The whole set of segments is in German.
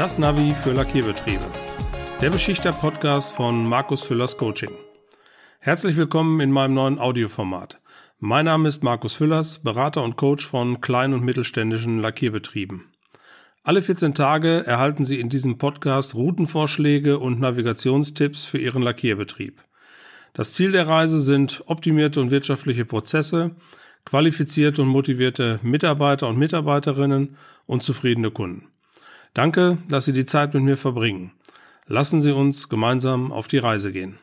Das Navi für Lackierbetriebe. Der Beschichter-Podcast von Markus Füllers Coaching. Herzlich willkommen in meinem neuen Audioformat. Mein Name ist Markus Füllers, Berater und Coach von kleinen und mittelständischen Lackierbetrieben. Alle 14 Tage erhalten Sie in diesem Podcast Routenvorschläge und Navigationstipps für Ihren Lackierbetrieb. Das Ziel der Reise sind optimierte und wirtschaftliche Prozesse, qualifizierte und motivierte Mitarbeiter und Mitarbeiterinnen und zufriedene Kunden. Danke, dass Sie die Zeit mit mir verbringen. Lassen Sie uns gemeinsam auf die Reise gehen.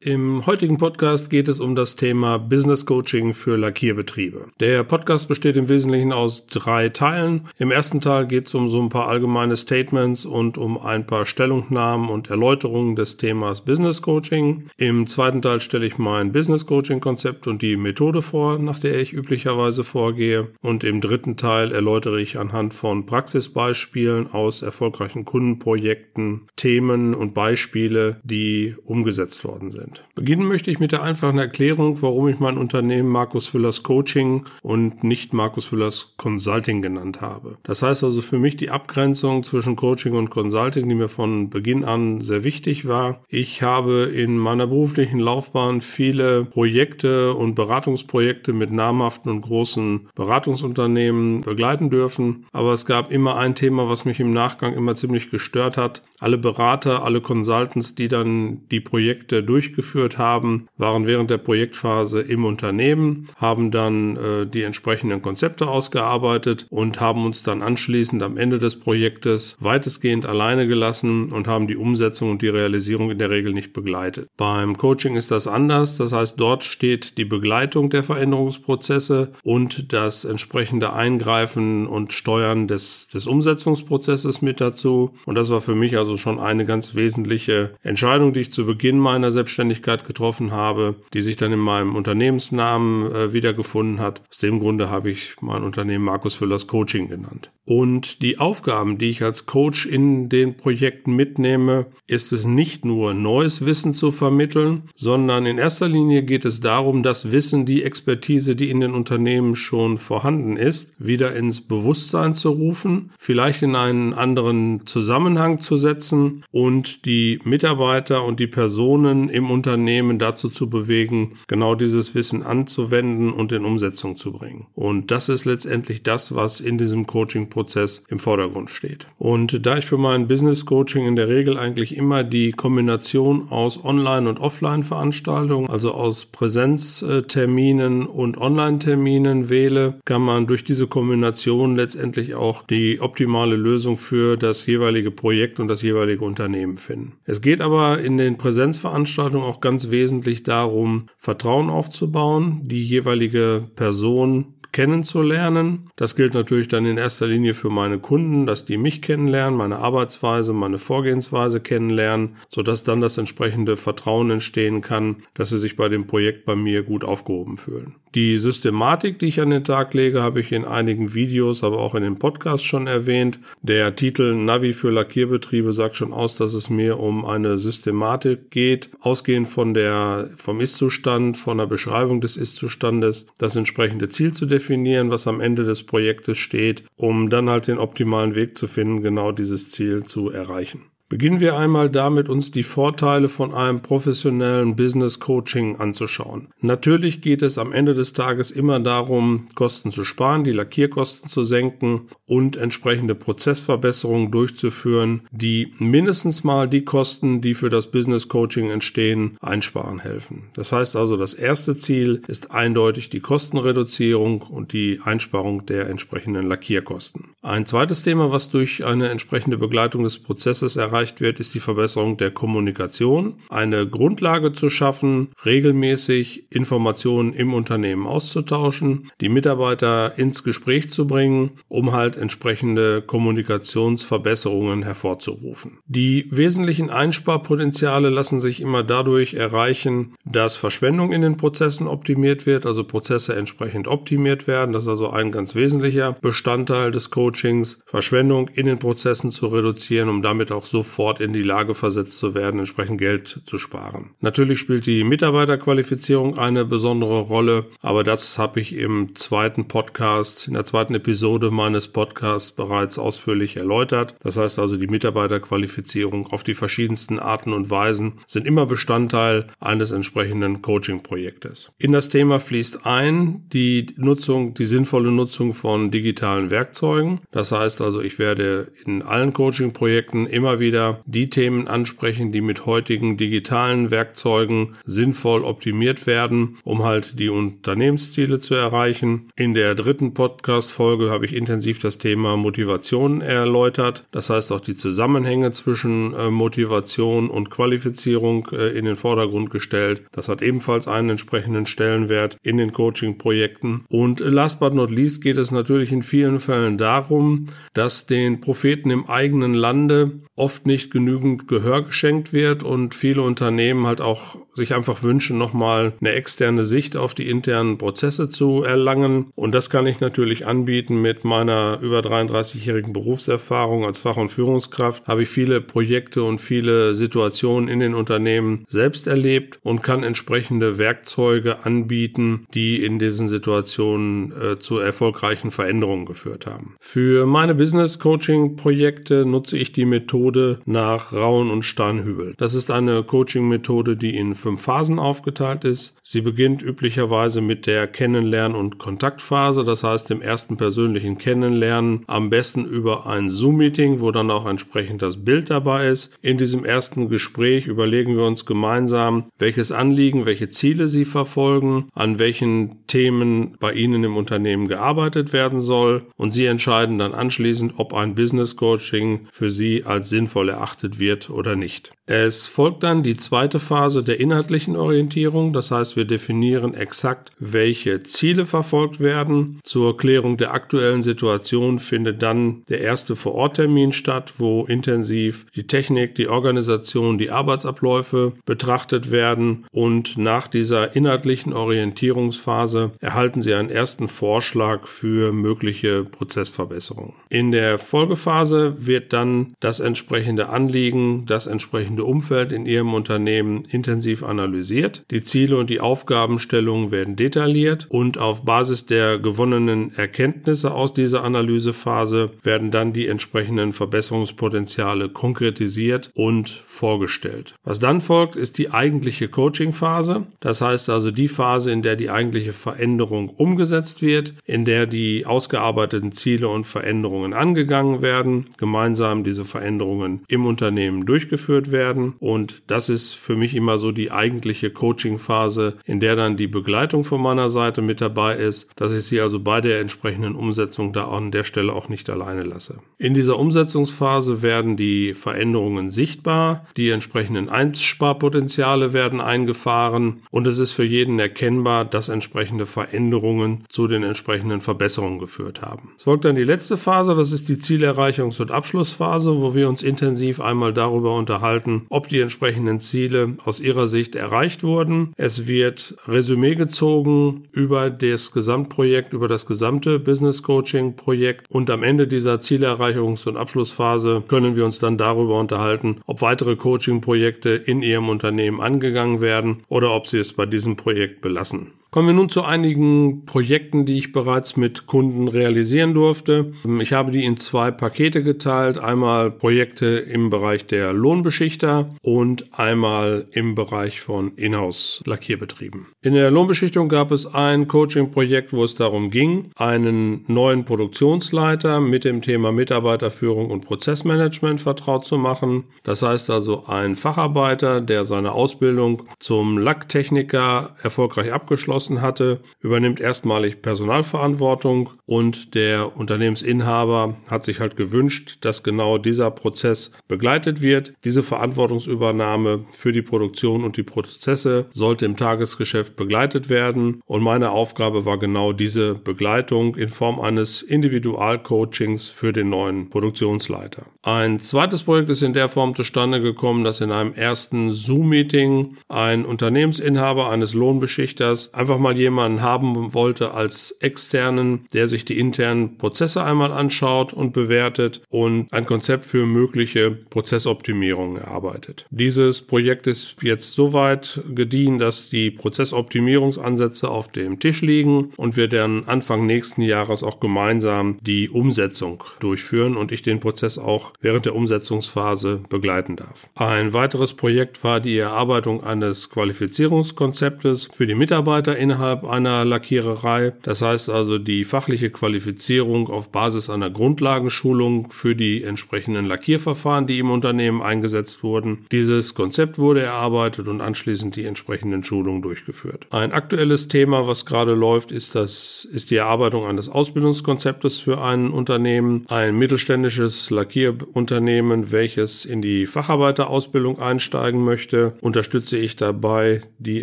Im heutigen Podcast geht es um das Thema Business Coaching für Lackierbetriebe. Der Podcast besteht im Wesentlichen aus drei Teilen. Im ersten Teil geht es um so ein paar allgemeine Statements und um ein paar Stellungnahmen und Erläuterungen des Themas Business Coaching. Im zweiten Teil stelle ich mein Business Coaching Konzept und die Methode vor, nach der ich üblicherweise vorgehe. Und im dritten Teil erläutere ich anhand von Praxisbeispielen aus erfolgreichen Kundenprojekten Themen und Beispiele, die umgesetzt worden sind sind. Beginnen möchte ich mit der einfachen Erklärung, warum ich mein Unternehmen Markus Füllers Coaching und nicht Markus Füllers Consulting genannt habe. Das heißt also für mich die Abgrenzung zwischen Coaching und Consulting, die mir von Beginn an sehr wichtig war. Ich habe in meiner beruflichen Laufbahn viele Projekte und Beratungsprojekte mit namhaften und großen Beratungsunternehmen begleiten dürfen. Aber es gab immer ein Thema, was mich im Nachgang immer ziemlich gestört hat. Alle Berater, alle Consultants, die dann die Projekte durchgeführt durchgeführt haben, waren während der Projektphase im Unternehmen, haben dann äh, die entsprechenden Konzepte ausgearbeitet und haben uns dann anschließend am Ende des Projektes weitestgehend alleine gelassen und haben die Umsetzung und die Realisierung in der Regel nicht begleitet. Beim Coaching ist das anders, das heißt dort steht die Begleitung der Veränderungsprozesse und das entsprechende Eingreifen und Steuern des, des Umsetzungsprozesses mit dazu. Und das war für mich also schon eine ganz wesentliche Entscheidung, die ich zu Beginn meiner Selbstständigkeit Selbstständigkeit getroffen habe, die sich dann in meinem Unternehmensnamen äh, wiedergefunden hat. Aus dem Grunde habe ich mein Unternehmen Markus Füllers Coaching genannt. Und die Aufgaben, die ich als Coach in den Projekten mitnehme, ist es nicht nur neues Wissen zu vermitteln, sondern in erster Linie geht es darum, das Wissen, die Expertise, die in den Unternehmen schon vorhanden ist, wieder ins Bewusstsein zu rufen, vielleicht in einen anderen Zusammenhang zu setzen und die Mitarbeiter und die Personen im Unternehmen dazu zu bewegen, genau dieses Wissen anzuwenden und in Umsetzung zu bringen. Und das ist letztendlich das, was in diesem Coaching Prozess im Vordergrund steht. Und da ich für mein Business Coaching in der Regel eigentlich immer die Kombination aus Online- und Offline-Veranstaltungen, also aus Präsenzterminen und Online-Terminen wähle, kann man durch diese Kombination letztendlich auch die optimale Lösung für das jeweilige Projekt und das jeweilige Unternehmen finden. Es geht aber in den Präsenzveranstaltungen auch ganz wesentlich darum, Vertrauen aufzubauen, die jeweilige Person kennenzulernen. Das gilt natürlich dann in erster Linie für meine Kunden, dass die mich kennenlernen, meine Arbeitsweise, meine Vorgehensweise kennenlernen, sodass dann das entsprechende Vertrauen entstehen kann, dass sie sich bei dem Projekt bei mir gut aufgehoben fühlen. Die Systematik, die ich an den Tag lege, habe ich in einigen Videos, aber auch in den Podcasts schon erwähnt. Der Titel Navi für Lackierbetriebe sagt schon aus, dass es mir um eine Systematik geht, ausgehend von der, vom Ist-Zustand, von der Beschreibung des Ist-Zustandes, das entsprechende Ziel zu definieren, was am Ende des Projektes steht, um dann halt den optimalen Weg zu finden, genau dieses Ziel zu erreichen. Beginnen wir einmal damit, uns die Vorteile von einem professionellen Business Coaching anzuschauen. Natürlich geht es am Ende des Tages immer darum, Kosten zu sparen, die Lackierkosten zu senken und entsprechende Prozessverbesserungen durchzuführen, die mindestens mal die Kosten, die für das Business Coaching entstehen, einsparen helfen. Das heißt also, das erste Ziel ist eindeutig die Kostenreduzierung und die Einsparung der entsprechenden Lackierkosten. Ein zweites Thema, was durch eine entsprechende Begleitung des Prozesses erreicht erreicht wird, ist die Verbesserung der Kommunikation. Eine Grundlage zu schaffen, regelmäßig Informationen im Unternehmen auszutauschen, die Mitarbeiter ins Gespräch zu bringen, um halt entsprechende Kommunikationsverbesserungen hervorzurufen. Die wesentlichen Einsparpotenziale lassen sich immer dadurch erreichen, dass Verschwendung in den Prozessen optimiert wird, also Prozesse entsprechend optimiert werden. Das ist also ein ganz wesentlicher Bestandteil des Coachings, Verschwendung in den Prozessen zu reduzieren, um damit auch so sofort in die Lage versetzt zu werden, entsprechend Geld zu sparen. Natürlich spielt die Mitarbeiterqualifizierung eine besondere Rolle, aber das habe ich im zweiten Podcast, in der zweiten Episode meines Podcasts bereits ausführlich erläutert. Das heißt also, die Mitarbeiterqualifizierung auf die verschiedensten Arten und Weisen sind immer Bestandteil eines entsprechenden Coaching-Projektes. In das Thema fließt ein die Nutzung, die sinnvolle Nutzung von digitalen Werkzeugen. Das heißt also, ich werde in allen Coaching-Projekten immer wieder die Themen ansprechen, die mit heutigen digitalen Werkzeugen sinnvoll optimiert werden, um halt die Unternehmensziele zu erreichen. In der dritten Podcast-Folge habe ich intensiv das Thema Motivation erläutert. Das heißt auch die Zusammenhänge zwischen äh, Motivation und Qualifizierung äh, in den Vordergrund gestellt. Das hat ebenfalls einen entsprechenden Stellenwert in den Coaching-Projekten. Und last but not least geht es natürlich in vielen Fällen darum, dass den Propheten im eigenen Lande oft nicht genügend Gehör geschenkt wird und viele Unternehmen halt auch sich einfach wünschen, nochmal eine externe Sicht auf die internen Prozesse zu erlangen. Und das kann ich natürlich anbieten mit meiner über 33-jährigen Berufserfahrung als Fach- und Führungskraft. Habe ich viele Projekte und viele Situationen in den Unternehmen selbst erlebt und kann entsprechende Werkzeuge anbieten, die in diesen Situationen äh, zu erfolgreichen Veränderungen geführt haben. Für meine Business Coaching Projekte nutze ich die Methode nach Rauen und Steinhübel. Das ist eine Coaching Methode, die in fünf Phasen aufgeteilt ist. Sie beginnt üblicherweise mit der Kennenlernen- und Kontaktphase, das heißt dem ersten persönlichen Kennenlernen, am besten über ein Zoom-Meeting, wo dann auch entsprechend das Bild dabei ist. In diesem ersten Gespräch überlegen wir uns gemeinsam, welches Anliegen, welche Ziele Sie verfolgen, an welchen Themen bei Ihnen im Unternehmen gearbeitet werden soll und Sie entscheiden dann anschließend, ob ein Business Coaching für Sie als sinnvoll erachtet wird oder nicht. Es folgt dann die zweite Phase der inhaltlichen Orientierung. Das heißt, wir definieren exakt, welche Ziele verfolgt werden. Zur Klärung der aktuellen Situation findet dann der erste Vororttermin statt, wo intensiv die Technik, die Organisation, die Arbeitsabläufe betrachtet werden. Und nach dieser inhaltlichen Orientierungsphase erhalten Sie einen ersten Vorschlag für mögliche Prozessverbesserungen. In der Folgephase wird dann das entsprechende Anliegen, das entsprechende entsprechende Umfeld in Ihrem Unternehmen intensiv analysiert. Die Ziele und die Aufgabenstellungen werden detailliert und auf Basis der gewonnenen Erkenntnisse aus dieser Analysephase werden dann die entsprechenden Verbesserungspotenziale konkretisiert und vorgestellt. Was dann folgt, ist die eigentliche Coaching-Phase. Das heißt also die Phase, in der die eigentliche Veränderung umgesetzt wird, in der die ausgearbeiteten Ziele und Veränderungen angegangen werden, gemeinsam diese Veränderungen im Unternehmen durchgeführt werden. Und das ist für mich immer so die eigentliche Coaching-Phase, in der dann die Begleitung von meiner Seite mit dabei ist, dass ich sie also bei der entsprechenden Umsetzung da an der Stelle auch nicht alleine lasse. In dieser Umsetzungsphase werden die Veränderungen sichtbar, die entsprechenden Einsparpotenziale werden eingefahren und es ist für jeden erkennbar, dass entsprechende Veränderungen zu den entsprechenden Verbesserungen geführt haben. Es folgt dann die letzte Phase, das ist die Zielerreichungs- und Abschlussphase, wo wir uns intensiv einmal darüber unterhalten, ob die entsprechenden Ziele aus ihrer Sicht erreicht wurden. Es wird Resümee gezogen über das Gesamtprojekt, über das gesamte Business Coaching Projekt und am Ende dieser Zielerreichungs- und Abschlussphase können wir uns dann darüber unterhalten, ob weitere Coaching Projekte in Ihrem Unternehmen angegangen werden oder ob Sie es bei diesem Projekt belassen. Kommen wir nun zu einigen Projekten, die ich bereits mit Kunden realisieren durfte. Ich habe die in zwei Pakete geteilt. Einmal Projekte im Bereich der Lohnbeschichter und einmal im Bereich von Inhouse-Lackierbetrieben. In der Lohnbeschichtung gab es ein Coaching-Projekt, wo es darum ging, einen neuen Produktionsleiter mit dem Thema Mitarbeiterführung und Prozessmanagement vertraut zu machen. Das heißt also ein Facharbeiter, der seine Ausbildung zum Lacktechniker erfolgreich abgeschlossen abgeschlossen hatte, übernimmt erstmalig Personalverantwortung und der Unternehmensinhaber hat sich halt gewünscht, dass genau dieser Prozess begleitet wird. Diese Verantwortungsübernahme für die Produktion und die Prozesse sollte im Tagesgeschäft begleitet werden und meine Aufgabe war genau diese Begleitung in Form eines Individualcoachings für den neuen Produktionsleiter. Ein zweites Projekt ist in der Form zustande gekommen, dass in einem ersten Zoom-Meeting ein Unternehmensinhaber eines Lohnbeschichters einfach mal jemanden haben wollte als externen, der sich die internen Prozesse einmal anschaut und bewertet und ein Konzept für mögliche Prozessoptimierungen erarbeitet. Dieses Projekt ist jetzt so weit gediehen, dass die Prozessoptimierungsansätze auf dem Tisch liegen und wir dann Anfang nächsten Jahres auch gemeinsam die Umsetzung durchführen und ich den Prozess auch während der Umsetzungsphase begleiten darf. Ein weiteres Projekt war die Erarbeitung eines Qualifizierungskonzeptes für die Mitarbeiter innerhalb einer Lackiererei. Das heißt also die fachliche Qualifizierung auf Basis einer Grundlagenschulung für die entsprechenden Lackierverfahren, die im Unternehmen eingesetzt wurden. Dieses Konzept wurde erarbeitet und anschließend die entsprechenden Schulungen durchgeführt. Ein aktuelles Thema, was gerade läuft, ist das, ist die Erarbeitung eines Ausbildungskonzeptes für ein Unternehmen, ein mittelständisches Lackierunternehmen, welches in die Facharbeiterausbildung einsteigen möchte, unterstütze ich dabei, die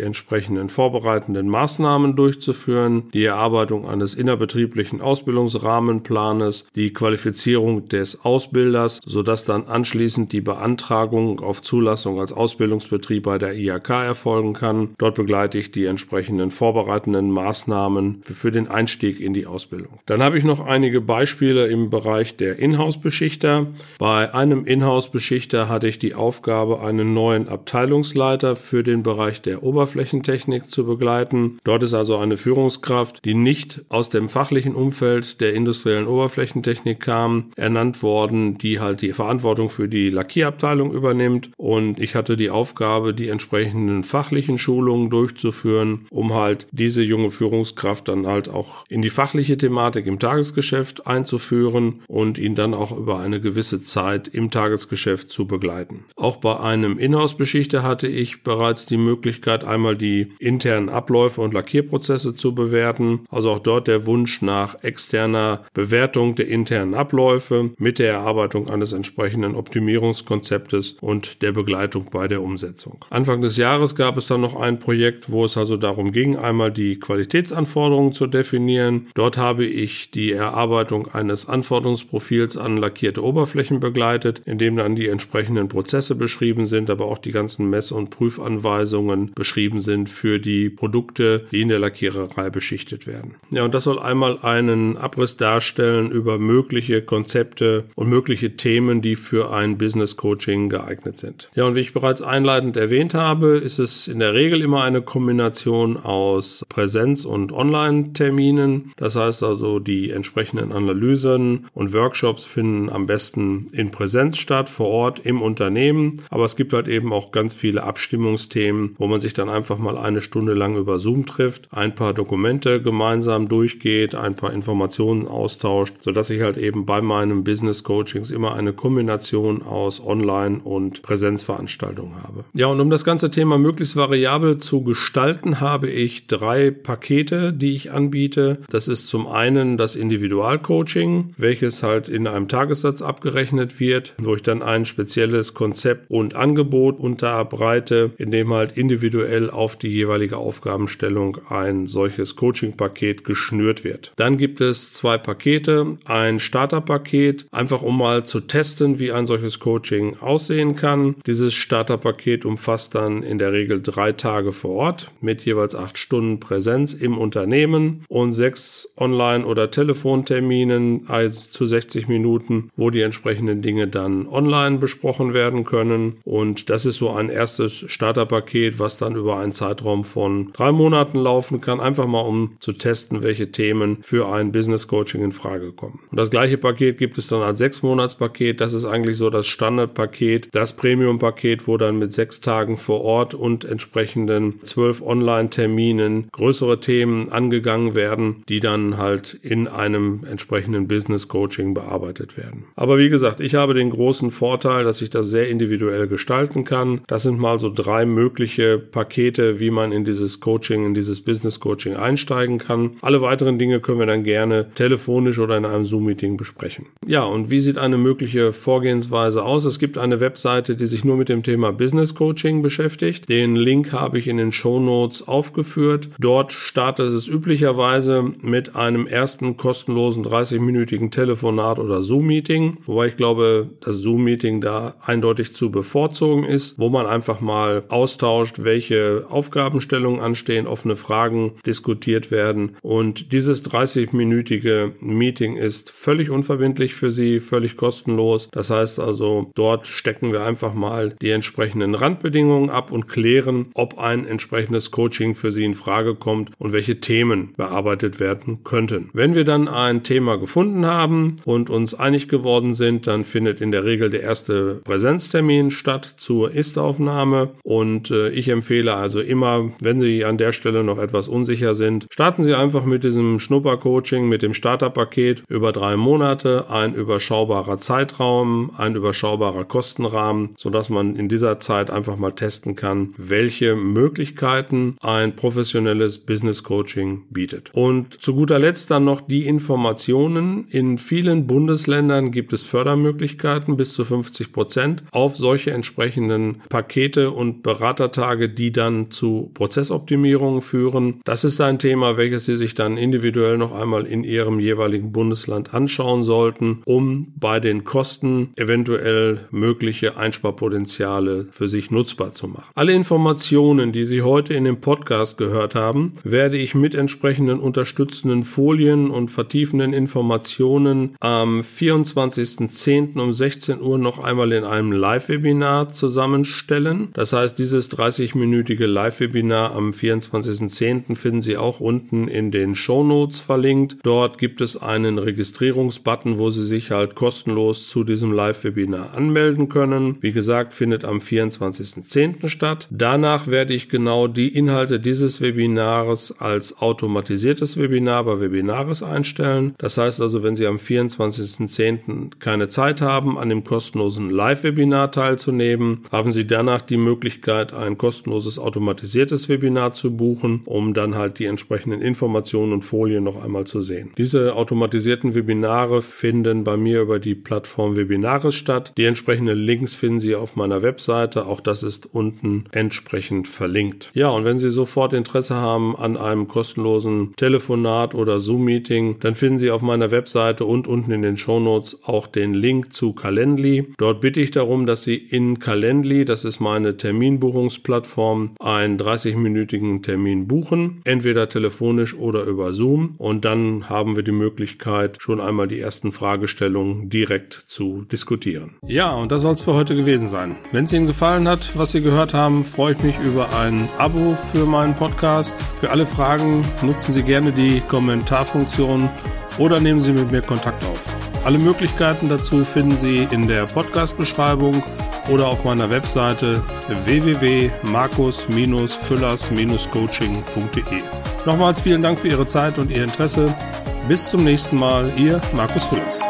entsprechenden vorbereitenden Maßnahmen durchzuführen, die Erarbeitung eines innerbetrieblichen Ausbildungsrahmenplanes, die Qualifizierung des Ausbilders, sodass dann anschließend die Beantragung auf Zulassung als Ausbildungsbetrieb bei der IHK erfolgen kann. Dort begleite ich die entsprechenden vorbereitenden Maßnahmen für den Einstieg in die Ausbildung. Dann habe ich noch einige Beispiele im Bereich der Inhouse-Beschichter. Bei einem Inhouse-Beschichter hatte ich die Aufgabe, einen neuen Abteilungsleiter für den Bereich der Oberflächentechnik zu begleiten. Dort ist also eine Führungskraft, die nicht aus dem fachlichen Umfeld der industriellen Oberflächentechnik kam, ernannt worden, die halt die Verantwortung für die Lackierabteilung übernimmt. Und ich hatte die Aufgabe, die entsprechenden fachlichen Schulungen durchzuführen, um halt diese junge Führungskraft dann halt auch in die fachliche Thematik im Tagesgeschäft einzuführen und ihn dann auch über eine gewisse Zeit im Tagesgeschäft zu begleiten. Auch bei einem Inhouse-Beschichter hatte ich bereits die Möglichkeit, einmal die internen Abläufe und Lackierprozesse zu bewerten. Also auch dort der Wunsch nach externer Bewertung der internen Abläufe mit der Erarbeitung eines entsprechenden Optimierungskonzeptes und der Begleitung bei der Umsetzung. Anfang des Jahres gab es dann noch ein Projekt, wo es also darum ging, einmal die Qualitätsanforderungen zu definieren. Dort habe ich die Erarbeitung eines Anforderungsprofils an lackierte Oberflächen begleitet, in dem dann die entsprechenden Prozesse beschrieben sind, aber auch die ganzen Mess- und Prüfanweisungen beschrieben sind für die Produkte, die in der Lackiererei beschichtet werden. Ja, und das soll einmal einen Abriss darstellen über mögliche Konzepte und mögliche Themen, die für ein Business Coaching geeignet sind. Ja, und wie ich bereits einleitend erwähnt habe, ist es in der Regel immer eine Kombination aus Präsenz- und Online-Terminen. Das heißt also, die entsprechenden Analysen und Workshops finden am besten in Präsenz statt, vor Ort im Unternehmen. Aber es gibt halt eben auch ganz viele Abstimmungsthemen, wo man sich dann einfach mal eine Stunde lang über Zoom trifft, ein paar Dokumente gemeinsam durchgeht, ein paar Informationen austauscht, sodass ich halt eben bei meinem Business Coachings immer eine Kombination aus Online- und Präsenzveranstaltungen habe. Ja, und um das ganze Thema möglichst variabel zu gestalten, habe ich drei Pakete, die ich anbiete. Das ist zum einen das Individualcoaching, welches halt in einem Tagessatz abgerechnet wird, wo ich dann ein spezielles Konzept und Angebot unterbreite, in dem halt individuell auf die jeweilige Aufgabenstellung ein solches Coaching-Paket geschnürt wird. Dann gibt es zwei Pakete, ein Starterpaket, einfach um mal zu testen, wie ein solches Coaching aussehen kann. Dieses Starterpaket umfasst dann in der Regel drei Tage vor Ort mit jeweils acht Stunden Präsenz im Unternehmen und sechs Online- oder Telefonterminen also zu 60 Minuten, wo die entsprechenden Dinge dann online besprochen werden können. Und das ist so ein erstes Starterpaket, was dann über einen Zeitraum von drei Monaten laufen kann, einfach mal um zu testen, welche Themen für ein Business Coaching in Frage kommen. Und das gleiche Paket gibt es dann als sechs Monatspaket. Das ist eigentlich so das Standardpaket, das Premium-Paket, wo dann mit sechs Tagen vor Ort und entsprechenden zwölf Online-Terminen größere Themen angegangen werden, die dann halt in einem entsprechenden Business Coaching bearbeitet werden. Aber wie gesagt, ich habe den großen Vorteil, dass ich das sehr individuell gestalten kann. Das sind mal so drei mögliche Pakete, wie man in dieses Coaching, in dieses Business Coaching einsteigen kann. Alle weiteren Dinge können wir dann gerne telefonisch oder in einem Zoom-Meeting besprechen. Ja, und wie sieht eine mögliche Vorgehensweise aus? Es gibt eine Webseite, die sich nur mit dem Thema Business Coaching beschäftigt. Den Link habe ich in den Show Notes aufgeführt. Dort startet es üblicherweise mit einem ersten kostenlosen 30-minütigen Telefonat oder Zoom-Meeting, wobei ich glaube, das Zoom-Meeting da eindeutig zu bevorzugen ist, wo man einfach mal austauscht, welche Aufgabenstellungen anstehen, offene Fragen diskutiert werden. Und dieses 30-minütige Meeting ist völlig unverbindlich für Sie, völlig kostenlos. Das heißt also, dort stecken wir einfach mal die entsprechenden Randbedingungen ab und klären, ob ein entsprechendes Coaching für Sie in Frage kommt und welche Themen bearbeitet werden könnten. Wenn wir dann ein Thema gefunden haben und uns einig geworden sind, dann findet in der Regel der erste Präsenztermin statt zur Ist-Aufnahme und äh, ich empfehle also immer, wenn Sie an der Stelle noch etwas unsicher sind, starten Sie einfach mit diesem Schnupper-Coaching, mit dem Starterpaket über drei Monate, ein überschaubarer Zeitraum, ein überschaubarer Kostenrahmen, sodass man in dieser Zeit einfach mal testen kann, welche Möglichkeiten ein professionelles Business Coaching bietet. Und zu guter Letzt dann noch die Informationen. In vielen Bundesländern gibt es Fördermöglichkeiten bis zu 50 Prozent auf solche entsprechenden Pakete und Beratertage, die dann zu Prozessoptimierungen führen. Das ist ein Thema, welches Sie sich dann individuell noch einmal in Ihrem jeweiligen Bundesland anschauen sollten, um bei den Kosten eventuell mögliche Einsparpotenziale für sich nutzbar zu machen. Alle Informationen, die Sie heute in dem Podcast gehört haben, werde ich mit entsprechenden unterstützenden Folien und vertiefenden Informationen am 24.10. um 16 Uhr noch einmal in einem Live-Webinar zusammenstellen. Das heißt, dieses 30-minütige Live-Webinar am 24.10. finden Sie auch unten in den Show Notes verlinkt. Dort gibt es einen Registrierungsbutton, wo Sie sich halt kostenlos zu diesem Live-Webinar anmelden können. Wie gesagt, findet am 24.10. statt. Danach werde ich genau die Inhalte dieses Webinars als automatisiertes Webinar bei Webinaris einstellen. Das heißt also, wenn Sie am 24.10. keine Zeit haben, an dem kostenlosen Live-Webinar teilzunehmen, haben Sie danach die Möglichkeit, ein kostenloses automatisiertes Webinar zu buchen, um dann halt die entsprechenden Informationen und Folien noch einmal zu sehen. Diese automatisierten Webinare finden bei mir über die Plattform Webinaris statt. Die entsprechenden Links finden Sie auf meiner Webseite. Auch das ist unten entsprechend verlinkt. Ja, und wenn Sie sofort Interesse haben an einem kostenlosen Telefonat oder Zoom-Meeting, dann finden Sie auf meiner Webseite und unten in den Shownotes auch den Link zu Calendly. Dort bitte ich darum, dass Sie in Calendly, das ist meine Terminbuchungsplattform, einen 30-minütigen Termin buchen, entweder telefonisch oder über Zoom. Und dann haben wir die Möglichkeit, schon einmal die ersten Fragestellungen direkt zu diskutieren. Ja, und das soll es für heute gewesen sein. Wenn es Ihnen gefallen hat, was Sie gehört haben, freue ich mich über ein Abo für meinen Podcast. Für alle Fragen nutzen Sie gerne die Kommentarfunktion oder nehmen Sie mit mir Kontakt auf. Alle Möglichkeiten dazu finden Sie in der Podcast-Beschreibung oder auf meiner Webseite www.markus-füllers-coaching.de. Nochmals vielen Dank für Ihre Zeit und Ihr Interesse. Bis zum nächsten Mal, Ihr Markus Füllers.